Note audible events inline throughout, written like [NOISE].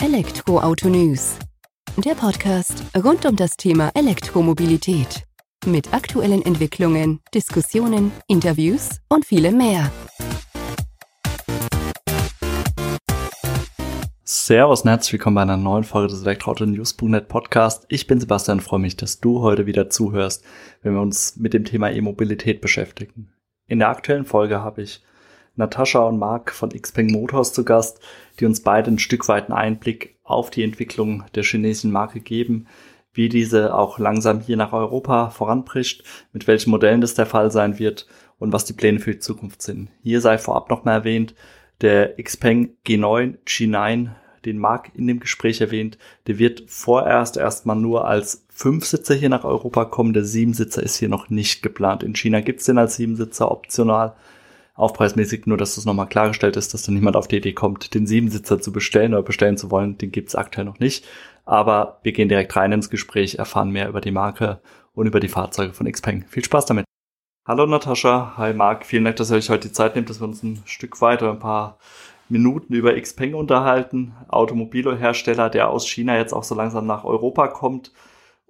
Elektroauto News. Der Podcast rund um das Thema Elektromobilität. Mit aktuellen Entwicklungen, Diskussionen, Interviews und vielem mehr. Servus und herzlich willkommen bei einer neuen Folge des Elektroauto News.net Podcast. Ich bin Sebastian und freue mich, dass du heute wieder zuhörst, wenn wir uns mit dem Thema E-Mobilität beschäftigen. In der aktuellen Folge habe ich Natascha und Marc von Xpeng Motors zu Gast, die uns beide ein Stück weit einen Einblick auf die Entwicklung der chinesischen Marke geben, wie diese auch langsam hier nach Europa voranbricht, mit welchen Modellen das der Fall sein wird und was die Pläne für die Zukunft sind. Hier sei vorab noch mal erwähnt, der Xpeng G9 G9, den Marc in dem Gespräch erwähnt, der wird vorerst erstmal nur als Fünfsitzer hier nach Europa kommen. Der Siebensitzer ist hier noch nicht geplant. In China gibt's den als Siebensitzer optional aufpreismäßig, nur dass das nochmal klargestellt ist, dass dann niemand auf die Idee kommt, den Siebensitzer zu bestellen oder bestellen zu wollen. Den gibt's aktuell noch nicht. Aber wir gehen direkt rein ins Gespräch, erfahren mehr über die Marke und über die Fahrzeuge von Xpeng. Viel Spaß damit. Hallo Natascha, hi Marc, vielen Dank, dass ihr euch heute die Zeit nehmt, dass wir uns ein Stück weiter, ein paar Minuten über Xpeng unterhalten, Automobilhersteller, der aus China jetzt auch so langsam nach Europa kommt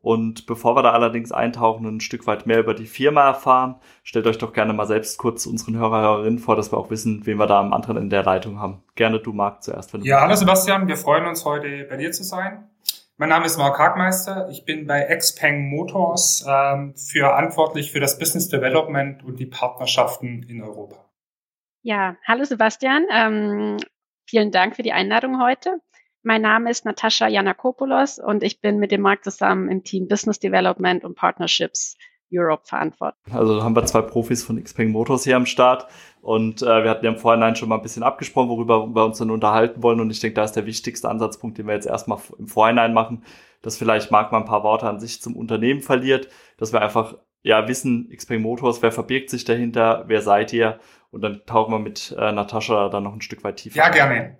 und bevor wir da allerdings eintauchen und ein Stück weit mehr über die Firma erfahren, stellt euch doch gerne mal selbst kurz unseren Hörer, Hörerinnen vor, dass wir auch wissen, wen wir da am anderen Ende der Leitung haben. Gerne du, Marc, zuerst. Wenn du ja, hallo Sebastian, wir freuen uns heute bei dir zu sein. Mein Name ist Marc Hagmeister. Ich bin bei Xpeng Motors ähm, verantwortlich für das Business Development und die Partnerschaften in Europa. Ja, hallo Sebastian. Ähm, vielen Dank für die Einladung heute. Mein Name ist Natascha Janakopoulos und ich bin mit dem Markt zusammen im Team Business Development und Partnerships Europe verantwortlich. Also haben wir zwei Profis von Xpeng Motors hier am Start und äh, wir hatten ja im Vorhinein schon mal ein bisschen abgesprochen, worüber wir uns dann unterhalten wollen und ich denke, da ist der wichtigste Ansatzpunkt, den wir jetzt erstmal im Vorhinein machen, dass vielleicht Marc mal ein paar Worte an sich zum Unternehmen verliert, dass wir einfach ja wissen, Xpeng Motors, wer verbirgt sich dahinter, wer seid ihr und dann tauchen wir mit äh, Natascha dann noch ein Stück weit tiefer. Ja, gerne.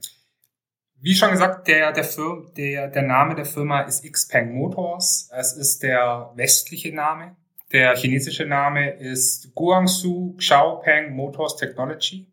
Wie schon gesagt, der, der, Firma, der, der Name der Firma ist Xpeng Motors. Es ist der westliche Name. Der chinesische Name ist Guangzhou Xiaopeng Motors Technology.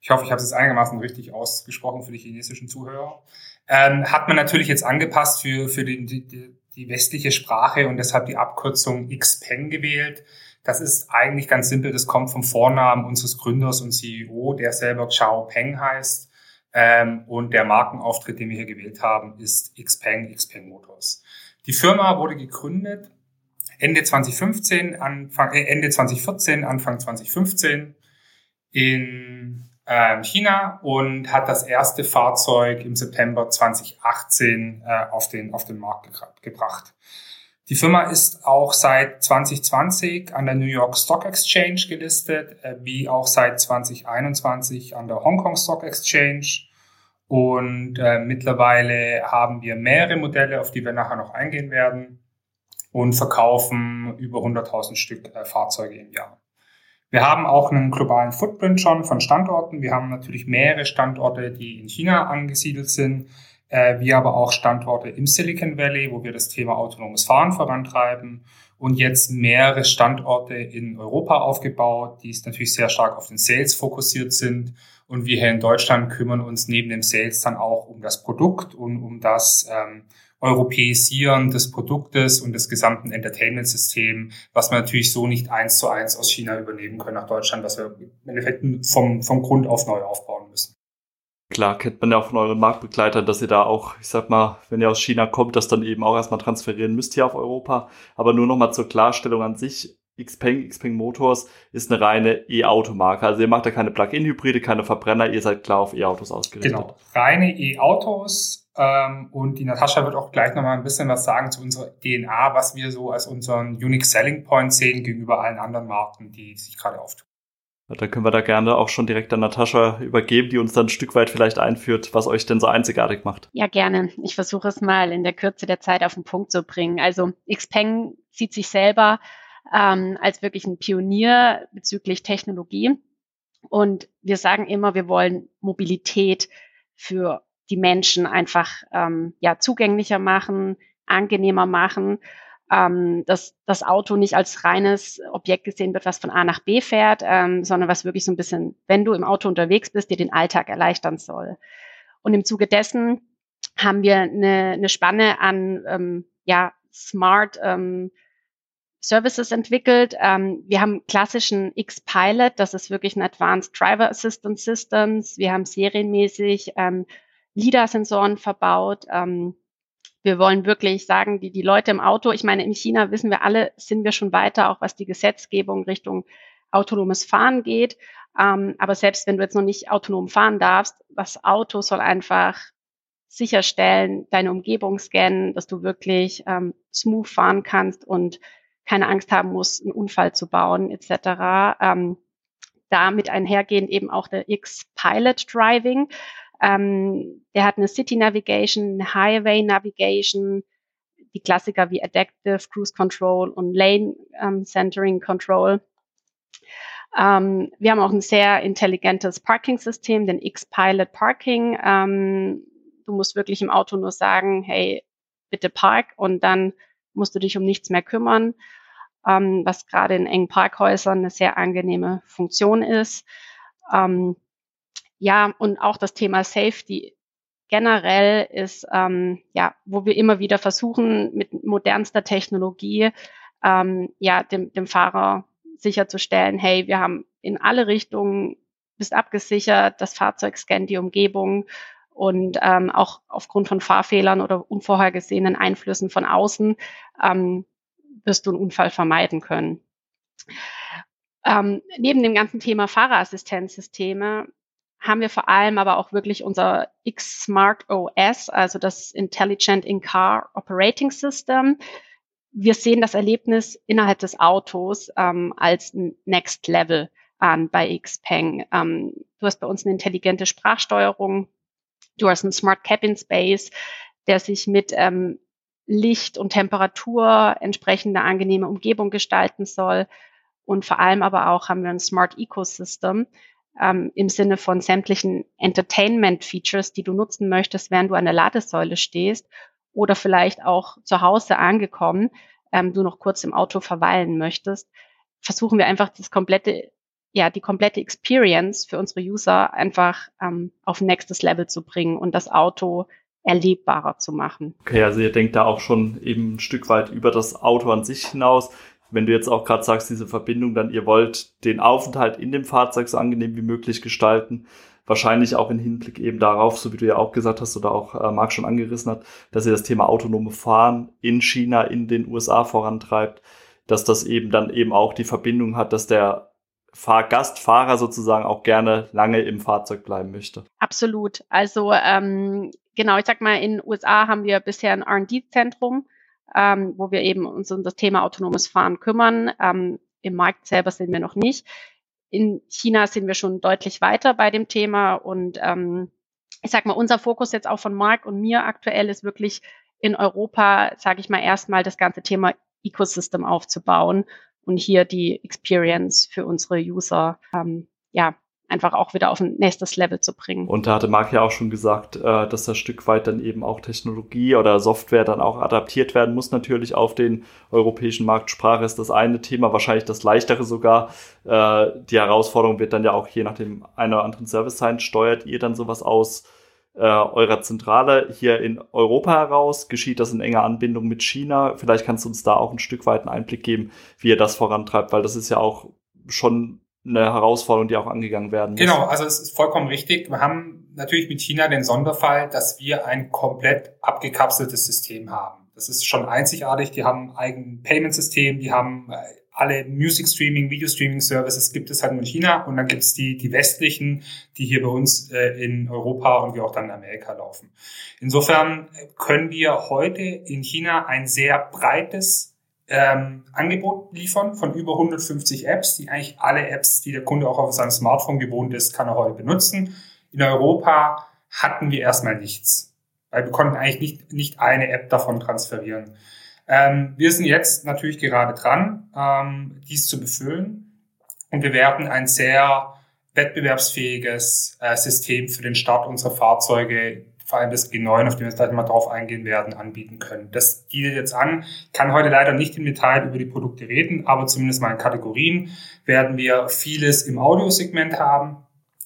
Ich hoffe, ich habe es jetzt einigermaßen richtig ausgesprochen für die chinesischen Zuhörer. Ähm, hat man natürlich jetzt angepasst für, für die, die, die westliche Sprache und deshalb die Abkürzung Xpeng gewählt. Das ist eigentlich ganz simpel. Das kommt vom Vornamen unseres Gründers und CEO, der selber Xiao Peng heißt. Ähm, und der Markenauftritt, den wir hier gewählt haben, ist Xpeng, Xpeng Motors. Die Firma wurde gegründet Ende 2015, Anfang, äh, Ende 2014, Anfang 2015 in äh, China und hat das erste Fahrzeug im September 2018 äh, auf, den, auf den Markt gebracht. Die Firma ist auch seit 2020 an der New York Stock Exchange gelistet, äh, wie auch seit 2021 an der Hong Kong Stock Exchange. Und äh, mittlerweile haben wir mehrere Modelle, auf die wir nachher noch eingehen werden, und verkaufen über 100.000 Stück äh, Fahrzeuge im Jahr. Wir haben auch einen globalen Footprint schon von Standorten. Wir haben natürlich mehrere Standorte, die in China angesiedelt sind äh, wie aber auch Standorte im Silicon Valley, wo wir das Thema autonomes Fahren vorantreiben und jetzt mehrere Standorte in Europa aufgebaut, die natürlich sehr stark auf den Sales fokussiert sind. Und wir hier in Deutschland kümmern uns neben dem Sales dann auch um das Produkt und um das ähm, Europäisieren des Produktes und des gesamten Entertainment-Systems, was wir natürlich so nicht eins zu eins aus China übernehmen können nach Deutschland, was wir im Endeffekt vom, vom Grund auf neu aufbauen müssen. Klar, kennt man ja auch von euren Marktbegleitern, dass ihr da auch, ich sag mal, wenn ihr aus China kommt, das dann eben auch erstmal transferieren müsst hier auf Europa. Aber nur nochmal zur Klarstellung an sich. Xpeng, Xpeng Motors ist eine reine E-Auto-Marke. Also ihr macht ja keine Plug-in-Hybride, keine Verbrenner, ihr seid klar auf E-Autos ausgerichtet. Genau, reine E-Autos. Ähm, und die Natascha wird auch gleich nochmal ein bisschen was sagen zu unserer DNA, was wir so als unseren Unique Selling Point sehen gegenüber allen anderen Marken, die sich gerade auftun. Dann können wir da gerne auch schon direkt an Natascha übergeben, die uns dann ein Stück weit vielleicht einführt, was euch denn so einzigartig macht. Ja, gerne. Ich versuche es mal in der Kürze der Zeit auf den Punkt zu bringen. Also Xpeng sieht sich selber ähm, als wirklich ein Pionier bezüglich Technologie. Und wir sagen immer, wir wollen Mobilität für die Menschen einfach ähm, ja zugänglicher machen, angenehmer machen ähm, dass das Auto nicht als reines Objekt gesehen wird, was von A nach B fährt, ähm, sondern was wirklich so ein bisschen, wenn du im Auto unterwegs bist, dir den Alltag erleichtern soll. Und im Zuge dessen haben wir eine, eine Spanne an ähm, ja, Smart ähm, Services entwickelt. Ähm, wir haben klassischen X-Pilot, das ist wirklich ein Advanced Driver Assistance Systems. Wir haben serienmäßig ähm, LIDAR-Sensoren verbaut. Ähm, wir wollen wirklich sagen, die, die Leute im Auto, ich meine, in China wissen wir alle, sind wir schon weiter, auch was die Gesetzgebung Richtung autonomes Fahren geht. Ähm, aber selbst wenn du jetzt noch nicht autonom fahren darfst, das Auto soll einfach sicherstellen, deine Umgebung scannen, dass du wirklich ähm, smooth fahren kannst und keine Angst haben musst, einen Unfall zu bauen etc. Ähm, damit einhergehend eben auch der X-Pilot Driving. Ähm, der hat eine City Navigation, eine Highway Navigation, die Klassiker wie Adaptive Cruise Control und Lane ähm, Centering Control. Ähm, wir haben auch ein sehr intelligentes Parking-System, den X-Pilot Parking. Ähm, du musst wirklich im Auto nur sagen, hey, bitte park und dann musst du dich um nichts mehr kümmern, ähm, was gerade in engen Parkhäusern eine sehr angenehme Funktion ist. Ähm, ja, und auch das Thema Safety generell ist, ähm, ja, wo wir immer wieder versuchen, mit modernster Technologie, ähm, ja, dem, dem Fahrer sicherzustellen, hey, wir haben in alle Richtungen, bist abgesichert, das Fahrzeug scannt die Umgebung und ähm, auch aufgrund von Fahrfehlern oder unvorhergesehenen Einflüssen von außen ähm, wirst du einen Unfall vermeiden können. Ähm, neben dem ganzen Thema Fahrerassistenzsysteme haben wir vor allem aber auch wirklich unser X-Smart OS, also das Intelligent In-Car Operating System. Wir sehen das Erlebnis innerhalb des Autos ähm, als Next Level an bei Xpeng. Ähm, du hast bei uns eine intelligente Sprachsteuerung, Du hast einen Smart Cabin Space, der sich mit ähm, Licht und Temperatur entsprechende angenehme Umgebung gestalten soll. Und vor allem aber auch haben wir ein Smart Ecosystem ähm, im Sinne von sämtlichen Entertainment-Features, die du nutzen möchtest, während du an der Ladesäule stehst oder vielleicht auch zu Hause angekommen, ähm, du noch kurz im Auto verweilen möchtest, versuchen wir einfach das komplette ja, die komplette Experience für unsere User einfach ähm, auf nächstes Level zu bringen und das Auto erlebbarer zu machen. Okay, also ihr denkt da auch schon eben ein Stück weit über das Auto an sich hinaus. Wenn du jetzt auch gerade sagst, diese Verbindung, dann ihr wollt den Aufenthalt in dem Fahrzeug so angenehm wie möglich gestalten. Wahrscheinlich auch im Hinblick eben darauf, so wie du ja auch gesagt hast oder auch äh, Marc schon angerissen hat, dass ihr das Thema autonome Fahren in China, in den USA vorantreibt, dass das eben dann eben auch die Verbindung hat, dass der Fahrgast, Fahrer sozusagen auch gerne lange im Fahrzeug bleiben möchte. Absolut. Also ähm, genau, ich sag mal, in den USA haben wir bisher ein R&D-Zentrum, ähm, wo wir eben uns um das Thema autonomes Fahren kümmern. Ähm, Im Markt selber sind wir noch nicht. In China sind wir schon deutlich weiter bei dem Thema und ähm, ich sag mal, unser Fokus jetzt auch von Marc und mir aktuell ist wirklich in Europa, sage ich mal, erstmal das ganze Thema Ecosystem aufzubauen und hier die Experience für unsere User ähm, ja einfach auch wieder auf ein nächstes Level zu bringen. Und da hatte Marc ja auch schon gesagt, äh, dass das Stück weit dann eben auch Technologie oder Software dann auch adaptiert werden muss, natürlich auf den europäischen Markt. Sprache ist das eine Thema, wahrscheinlich das leichtere sogar. Äh, die Herausforderung wird dann ja auch je nach dem einen oder anderen Service sein. Steuert ihr dann sowas aus? äh, eurer Zentrale hier in Europa heraus? Geschieht das in enger Anbindung mit China? Vielleicht kannst du uns da auch ein Stück weit einen Einblick geben, wie ihr das vorantreibt, weil das ist ja auch schon eine Herausforderung, die auch angegangen werden muss. Genau, also es ist vollkommen richtig. Wir haben natürlich mit China den Sonderfall, dass wir ein komplett abgekapseltes System haben. Das ist schon einzigartig. Die haben ein eigenes Payment-System, die haben äh, alle Music Streaming, Video Streaming Services gibt es halt nur in China und dann gibt es die, die westlichen, die hier bei uns äh, in Europa und wie auch dann in Amerika laufen. Insofern können wir heute in China ein sehr breites ähm, Angebot liefern von über 150 Apps, die eigentlich alle Apps, die der Kunde auch auf seinem Smartphone gewohnt ist, kann er heute benutzen. In Europa hatten wir erstmal nichts, weil wir konnten eigentlich nicht, nicht eine App davon transferieren. Ähm, wir sind jetzt natürlich gerade dran, ähm, dies zu befüllen und wir werden ein sehr wettbewerbsfähiges äh, System für den Start unserer Fahrzeuge, vor allem das G9, auf dem wir gleich mal drauf eingehen werden, anbieten können. Das bietet jetzt an. Ich kann heute leider nicht im Detail über die Produkte reden, aber zumindest mal in Kategorien werden wir vieles im Audiosegment haben,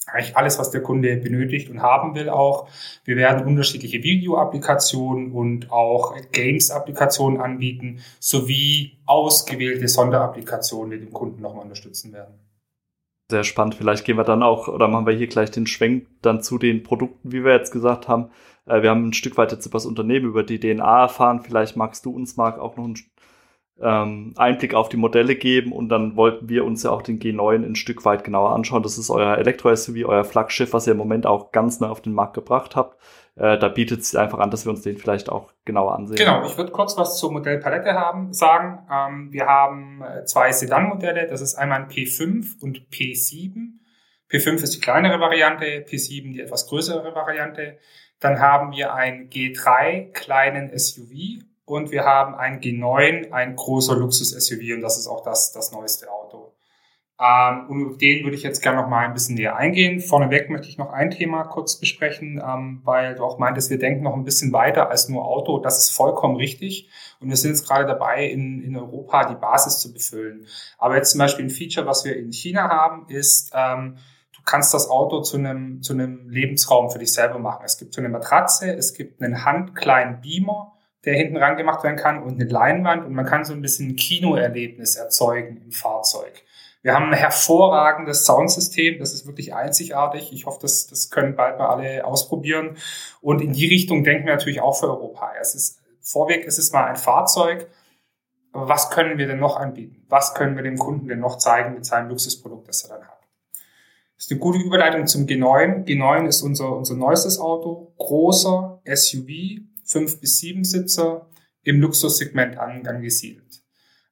eigentlich alles, was der Kunde benötigt und haben will auch. Wir werden unterschiedliche Video-Applikationen und auch Games-Applikationen anbieten, sowie ausgewählte Sonderapplikationen, die den Kunden nochmal unterstützen werden. Sehr spannend. Vielleicht gehen wir dann auch, oder machen wir hier gleich den Schwenk dann zu den Produkten, wie wir jetzt gesagt haben. Äh, wir haben ein Stück weit jetzt über das Unternehmen, über die DNA erfahren. Vielleicht magst du uns, Marc, auch noch ein ähm, Einblick auf die Modelle geben und dann wollten wir uns ja auch den G9 ein Stück weit genauer anschauen. Das ist euer Elektro-SUV, euer Flaggschiff, was ihr im Moment auch ganz neu auf den Markt gebracht habt. Äh, da bietet es einfach an, dass wir uns den vielleicht auch genauer ansehen. Genau, ich würde kurz was zur Modellpalette haben, sagen. Ähm, wir haben äh, zwei Sedan-Modelle, das ist einmal ein P5 und P7. P5 ist die kleinere Variante, P7 die etwas größere Variante. Dann haben wir ein G3 kleinen SUV und wir haben ein G9, ein großer Luxus-SUV und das ist auch das, das neueste Auto. Ähm, und auf den würde ich jetzt gerne noch mal ein bisschen näher eingehen. Vorneweg möchte ich noch ein Thema kurz besprechen, ähm, weil du auch meintest, wir denken noch ein bisschen weiter als nur Auto. Das ist vollkommen richtig. Und wir sind jetzt gerade dabei, in, in Europa die Basis zu befüllen. Aber jetzt zum Beispiel ein Feature, was wir in China haben, ist, ähm, du kannst das Auto zu einem, zu einem Lebensraum für dich selber machen. Es gibt so eine Matratze, es gibt einen handkleinen Beamer, der hinten ran gemacht werden kann und eine Leinwand und man kann so ein bisschen Kinoerlebnis erzeugen im Fahrzeug. Wir haben ein hervorragendes Soundsystem, das ist wirklich einzigartig. Ich hoffe, das, das können bald mal alle ausprobieren. Und in die Richtung denken wir natürlich auch für Europa. Es ist vorweg, es ist mal ein Fahrzeug. Aber was können wir denn noch anbieten? Was können wir dem Kunden denn noch zeigen mit seinem Luxusprodukt, das er dann hat? Das ist eine gute Überleitung zum G9. G9 ist unser, unser neuestes Auto. Großer SUV, fünf bis sieben Sitzer im Luxussegment angesiedelt.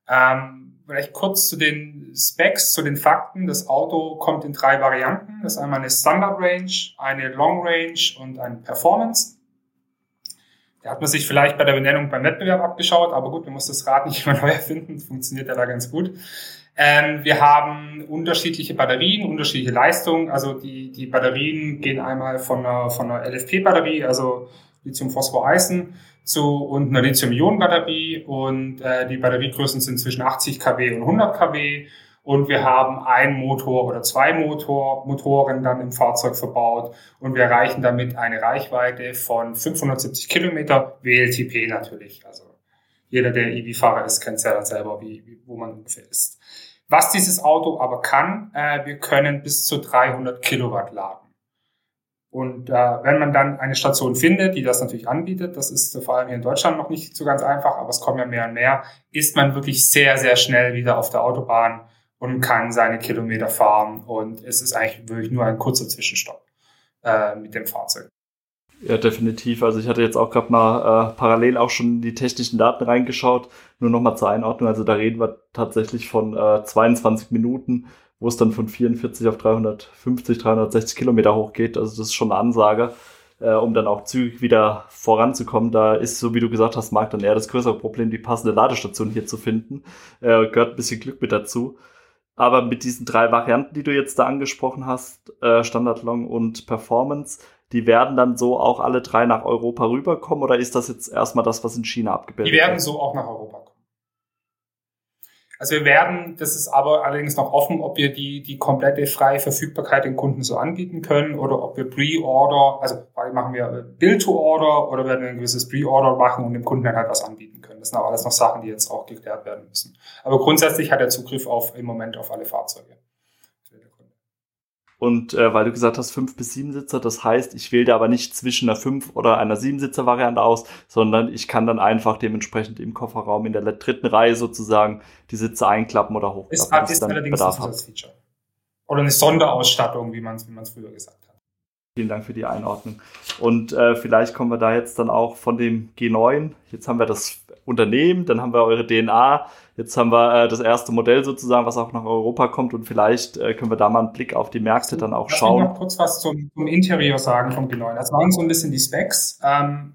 Ähm, vielleicht kurz zu den Specs, zu den Fakten. Das Auto kommt in drei Varianten. Das ist einmal eine Standard Range, eine Long Range und eine Performance. Da hat man sich vielleicht bei der Benennung beim Wettbewerb abgeschaut, aber gut, man muss das Rad nicht [LAUGHS] immer neu erfinden, funktioniert ja da ganz gut. Ähm, wir haben unterschiedliche Batterien, unterschiedliche Leistungen. Also die, die Batterien gehen einmal von einer, von einer LFP-Batterie, also Lithium-Phosphor-Eisen zu und einer Lithium-Ionen-Batterie und äh, die Batteriegrößen sind zwischen 80 kW und 100 kW und wir haben ein Motor oder zwei Motor, Motoren dann im Fahrzeug verbaut und wir erreichen damit eine Reichweite von 570 Kilometer WLTP natürlich. Also jeder, der EV-Fahrer ist, kennt ja dann selber, wie, wo man ungefähr ist. Was dieses Auto aber kann, äh, wir können bis zu 300 Kilowatt laden. Und äh, wenn man dann eine Station findet, die das natürlich anbietet, das ist vor allem hier in Deutschland noch nicht so ganz einfach, aber es kommen ja mehr und mehr, ist man wirklich sehr, sehr schnell wieder auf der Autobahn und kann seine Kilometer fahren. Und es ist eigentlich wirklich nur ein kurzer Zwischenstopp äh, mit dem Fahrzeug. Ja, definitiv. Also ich hatte jetzt auch gerade mal äh, parallel auch schon die technischen Daten reingeschaut. Nur nochmal zur Einordnung. Also da reden wir tatsächlich von äh, 22 Minuten wo es dann von 44 auf 350, 360 Kilometer hochgeht. Also das ist schon eine Ansage, äh, um dann auch zügig wieder voranzukommen. Da ist, so wie du gesagt hast, Marc, dann eher das größere Problem, die passende Ladestation hier zu finden. Äh, gehört ein bisschen Glück mit dazu. Aber mit diesen drei Varianten, die du jetzt da angesprochen hast, äh, Standard Long und Performance, die werden dann so auch alle drei nach Europa rüberkommen oder ist das jetzt erstmal das, was in China abgebildet wird? Die werden so auch nach Europa kommen. Also wir werden, das ist aber allerdings noch offen, ob wir die, die komplette freie Verfügbarkeit den Kunden so anbieten können oder ob wir Pre-Order, also machen wir Build-to-Order oder werden wir ein gewisses Pre-Order machen und dem Kunden dann halt was anbieten können. Das sind auch alles noch Sachen, die jetzt auch geklärt werden müssen. Aber grundsätzlich hat er Zugriff auf im Moment auf alle Fahrzeuge. Und äh, weil du gesagt hast, fünf bis sieben Sitzer, das heißt, ich wähle da aber nicht zwischen einer fünf oder einer sieben Sitzer Variante aus, sondern ich kann dann einfach dementsprechend im Kofferraum in der dritten Reihe sozusagen die Sitze einklappen oder hochklappen. Ist, hat, ist allerdings Bedarf ein Feature. Oder eine Sonderausstattung, wie man es wie früher gesagt hat. Vielen Dank für die Einordnung. Und äh, vielleicht kommen wir da jetzt dann auch von dem G9. Jetzt haben wir das Unternehmen, dann haben wir eure DNA, jetzt haben wir äh, das erste Modell sozusagen, was auch nach Europa kommt und vielleicht äh, können wir da mal einen Blick auf die Märkte dann auch schauen. Ich noch kurz was zum, zum Interieur sagen vom G9. Das waren so ein bisschen die Specs. Ähm,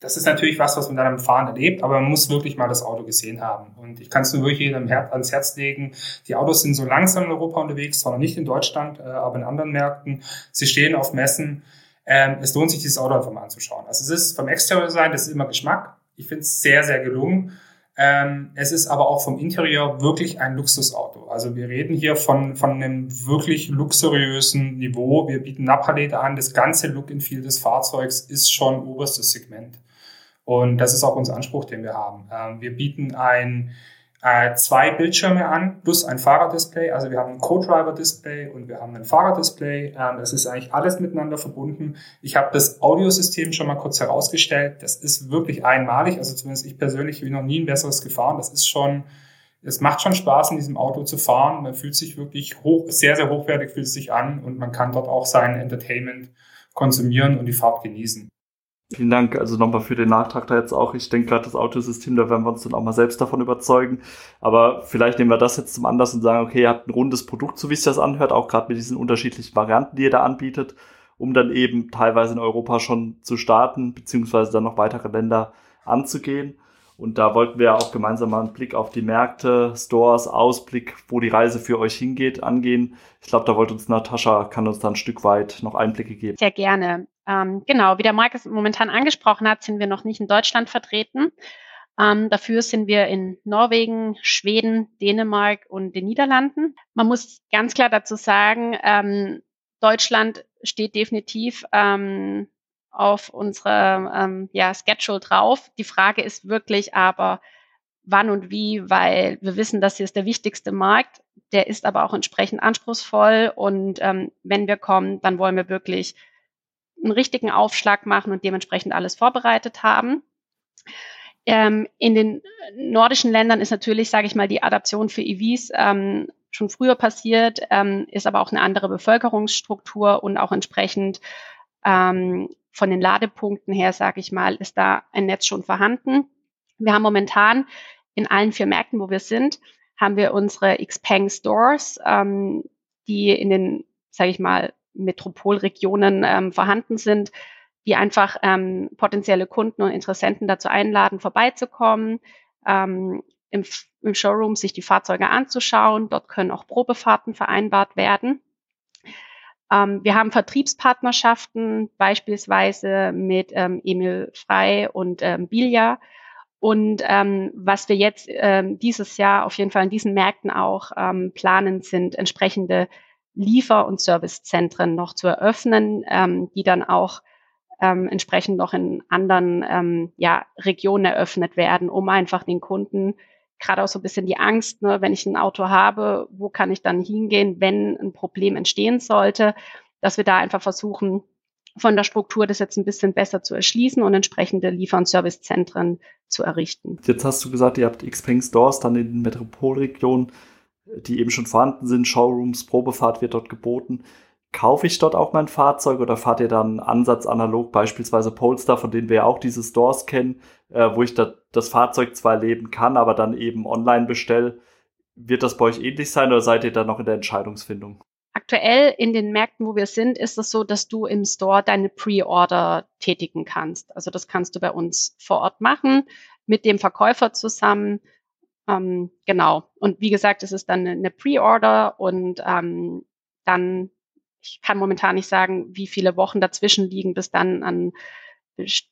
das ist natürlich was, was man dann am Fahren erlebt, aber man muss wirklich mal das Auto gesehen haben. Und ich kann es nur wirklich jedem ans Herz legen. Die Autos sind so langsam in Europa unterwegs, zwar noch nicht in Deutschland, äh, aber in anderen Märkten. Sie stehen auf Messen. Ähm, es lohnt sich, dieses Auto einfach mal anzuschauen. Also es ist vom Exterior Design, das ist immer Geschmack. Ich finde es sehr, sehr gelungen. Ähm, es ist aber auch vom Interieur wirklich ein Luxusauto. Also wir reden hier von, von einem wirklich luxuriösen Niveau. Wir bieten Napalete an. Das ganze Look and Feel des Fahrzeugs ist schon oberstes Segment. Und das ist auch unser Anspruch, den wir haben. Ähm, wir bieten ein äh, zwei Bildschirme an plus ein Fahrerdisplay. Also wir haben ein Co-Driver-Display und wir haben ein Fahrerdisplay. Ähm, das ist eigentlich alles miteinander verbunden. Ich habe das Audiosystem schon mal kurz herausgestellt. Das ist wirklich einmalig. Also zumindest ich persönlich bin noch nie ein besseres gefahren. Das ist schon, es macht schon Spaß, in diesem Auto zu fahren. Man fühlt sich wirklich hoch, sehr, sehr hochwertig fühlt es sich an und man kann dort auch sein Entertainment konsumieren und die Fahrt genießen. Vielen Dank also nochmal für den Nachtrag da jetzt auch. Ich denke gerade das Autosystem, da werden wir uns dann auch mal selbst davon überzeugen. Aber vielleicht nehmen wir das jetzt zum Anlass und sagen, okay, ihr habt ein rundes Produkt, so wie es das anhört, auch gerade mit diesen unterschiedlichen Varianten, die ihr da anbietet, um dann eben teilweise in Europa schon zu starten, beziehungsweise dann noch weitere Länder anzugehen. Und da wollten wir auch gemeinsam mal einen Blick auf die Märkte, Stores, Ausblick, wo die Reise für euch hingeht, angehen. Ich glaube, da wollte uns Natascha, kann uns da ein Stück weit noch Einblicke geben. Sehr gerne. Ähm, genau, wie der Marc es momentan angesprochen hat, sind wir noch nicht in Deutschland vertreten. Ähm, dafür sind wir in Norwegen, Schweden, Dänemark und den Niederlanden. Man muss ganz klar dazu sagen, ähm, Deutschland steht definitiv ähm, auf unserer ähm, ja, Schedule drauf. Die Frage ist wirklich aber, wann und wie, weil wir wissen, das hier ist der wichtigste Markt. Der ist aber auch entsprechend anspruchsvoll. Und ähm, wenn wir kommen, dann wollen wir wirklich einen richtigen Aufschlag machen und dementsprechend alles vorbereitet haben. Ähm, in den nordischen Ländern ist natürlich, sage ich mal, die Adaption für EVs ähm, schon früher passiert, ähm, ist aber auch eine andere Bevölkerungsstruktur und auch entsprechend ähm, von den Ladepunkten her, sage ich mal, ist da ein Netz schon vorhanden. Wir haben momentan in allen vier Märkten, wo wir sind, haben wir unsere Xpeng Stores, ähm, die in den, sage ich mal, Metropolregionen ähm, vorhanden sind, die einfach ähm, potenzielle Kunden und Interessenten dazu einladen, vorbeizukommen, ähm, im, im Showroom sich die Fahrzeuge anzuschauen. Dort können auch Probefahrten vereinbart werden. Ähm, wir haben Vertriebspartnerschaften, beispielsweise mit ähm, Emil Frei und ähm, Bilja. Und ähm, was wir jetzt ähm, dieses Jahr auf jeden Fall in diesen Märkten auch ähm, planen, sind entsprechende Liefer- und Servicezentren noch zu eröffnen, ähm, die dann auch ähm, entsprechend noch in anderen ähm, ja, Regionen eröffnet werden, um einfach den Kunden gerade auch so ein bisschen die Angst, ne, wenn ich ein Auto habe, wo kann ich dann hingehen, wenn ein Problem entstehen sollte, dass wir da einfach versuchen, von der Struktur das jetzt ein bisschen besser zu erschließen und entsprechende Liefer- und Servicezentren zu errichten. Jetzt hast du gesagt, ihr habt Xpeng Stores dann in den Metropolregionen die eben schon vorhanden sind, Showrooms, Probefahrt wird dort geboten. Kaufe ich dort auch mein Fahrzeug oder fahrt ihr dann Ansatz analog, beispielsweise Polestar, von denen wir ja auch diese Stores kennen, äh, wo ich da das Fahrzeug zwar leben kann, aber dann eben online bestelle? Wird das bei euch ähnlich sein oder seid ihr da noch in der Entscheidungsfindung? Aktuell in den Märkten, wo wir sind, ist es so, dass du im Store deine Pre-Order tätigen kannst. Also das kannst du bei uns vor Ort machen, mit dem Verkäufer zusammen. Ähm, genau. Und wie gesagt, es ist dann eine Pre-Order und ähm, dann, ich kann momentan nicht sagen, wie viele Wochen dazwischen liegen, bis dann ein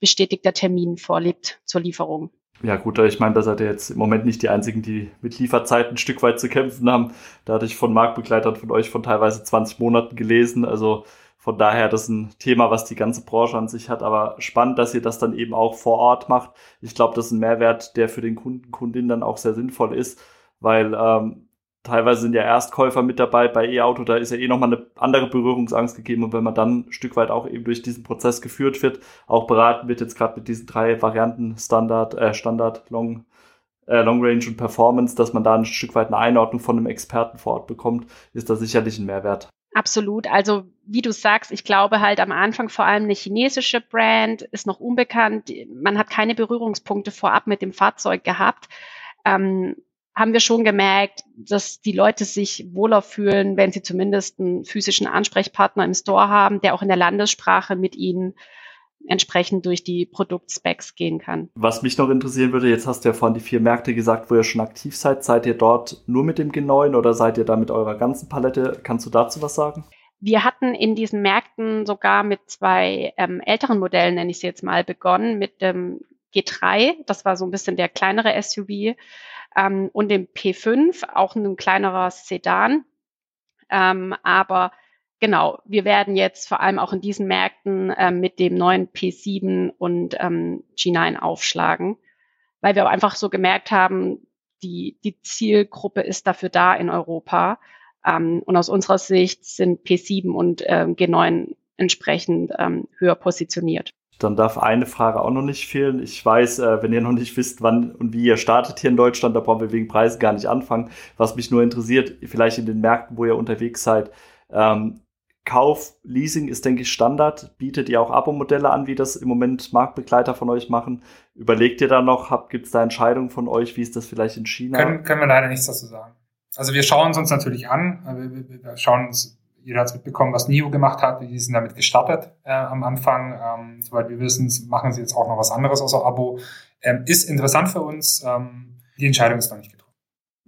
bestätigter Termin vorliegt zur Lieferung. Ja gut, ich meine, da seid ihr jetzt im Moment nicht die Einzigen, die mit Lieferzeiten ein Stück weit zu kämpfen haben. Da hatte ich von Marktbegleitern von euch von teilweise 20 Monaten gelesen. Also von daher, das ist ein Thema, was die ganze Branche an sich hat, aber spannend, dass ihr das dann eben auch vor Ort macht. Ich glaube, das ist ein Mehrwert, der für den Kunden, Kundin dann auch sehr sinnvoll ist, weil ähm, teilweise sind ja Erstkäufer mit dabei bei E-Auto, da ist ja eh nochmal eine andere Berührungsangst gegeben und wenn man dann ein Stück weit auch eben durch diesen Prozess geführt wird, auch beraten wird jetzt gerade mit diesen drei Varianten Standard, äh, Standard, Long, äh, Long Range und Performance, dass man da ein Stück weit eine Einordnung von einem Experten vor Ort bekommt, ist da sicherlich ein Mehrwert. Absolut. Also wie du sagst, ich glaube halt am Anfang vor allem eine chinesische Brand ist noch unbekannt. Man hat keine Berührungspunkte vorab mit dem Fahrzeug gehabt. Ähm, haben wir schon gemerkt, dass die Leute sich wohler fühlen, wenn sie zumindest einen physischen Ansprechpartner im Store haben, der auch in der Landessprache mit ihnen entsprechend durch die Produktspecs gehen kann. Was mich noch interessieren würde, jetzt hast du ja vorhin die vier Märkte gesagt, wo ihr schon aktiv seid. Seid ihr dort nur mit dem G9 oder seid ihr da mit eurer ganzen Palette? Kannst du dazu was sagen? Wir hatten in diesen Märkten sogar mit zwei ähm, älteren Modellen, nenne ich sie jetzt mal, begonnen, mit dem G3, das war so ein bisschen der kleinere SUV, ähm, und dem P5, auch ein kleinerer Sedan. Ähm, aber genau, wir werden jetzt vor allem auch in diesen Märkten ähm, mit dem neuen P7 und ähm, G9 aufschlagen, weil wir einfach so gemerkt haben, die, die Zielgruppe ist dafür da in Europa. Ähm, und aus unserer Sicht sind P7 und ähm, G9 entsprechend ähm, höher positioniert. Dann darf eine Frage auch noch nicht fehlen. Ich weiß, äh, wenn ihr noch nicht wisst, wann und wie ihr startet hier in Deutschland, da brauchen wir wegen Preisen gar nicht anfangen. Was mich nur interessiert, vielleicht in den Märkten, wo ihr unterwegs seid, ähm, Kauf, Leasing ist, denke ich, Standard. Bietet ihr auch Abo-Modelle an, wie das im Moment Marktbegleiter von euch machen? Überlegt ihr da noch? Gibt es da Entscheidungen von euch? Wie ist das vielleicht in China? Können, können wir leider nichts dazu sagen. Also wir schauen es uns natürlich an. Wir, wir schauen uns, jeder hat es mitbekommen, was NIO gemacht hat. Die sind damit gestartet äh, am Anfang. Ähm, soweit wir wissen, machen sie jetzt auch noch was anderes außer Abo. Ähm, ist interessant für uns. Ähm, die Entscheidung ist noch nicht getroffen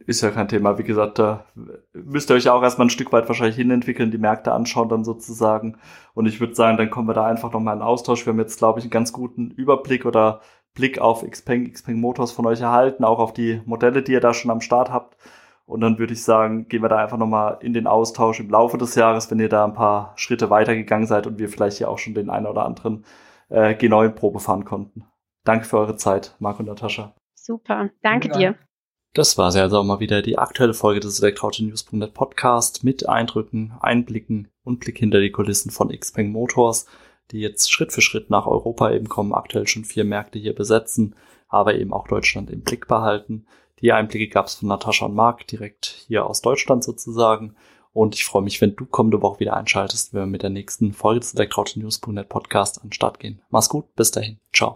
ist ja kein Thema. Wie gesagt, da müsst ihr euch auch erstmal ein Stück weit wahrscheinlich hinentwickeln, die Märkte anschauen dann sozusagen. Und ich würde sagen, dann kommen wir da einfach nochmal in Austausch. Wir haben jetzt, glaube ich, einen ganz guten Überblick oder Blick auf Xpeng, Xpeng Motors von euch erhalten, auch auf die Modelle, die ihr da schon am Start habt. Und dann würde ich sagen, gehen wir da einfach nochmal in den Austausch im Laufe des Jahres, wenn ihr da ein paar Schritte weitergegangen seid und wir vielleicht hier auch schon den einen oder anderen äh, G9-Probe fahren konnten. Danke für eure Zeit, Marc und Natascha. Super, danke ja. dir. Das war sie also auch mal wieder die aktuelle Folge des Elektroauto-News.net Podcast mit Eindrücken, Einblicken und Blick hinter die Kulissen von Xpeng Motors, die jetzt Schritt für Schritt nach Europa eben kommen, aktuell schon vier Märkte hier besetzen, aber eben auch Deutschland im Blick behalten. Die Einblicke gab es von Natascha und Marc direkt hier aus Deutschland sozusagen. Und ich freue mich, wenn du kommende Woche wieder einschaltest, wenn wir mit der nächsten Folge des Elektroauto-News.net Podcast an den Start gehen. Mach's gut, bis dahin. Ciao.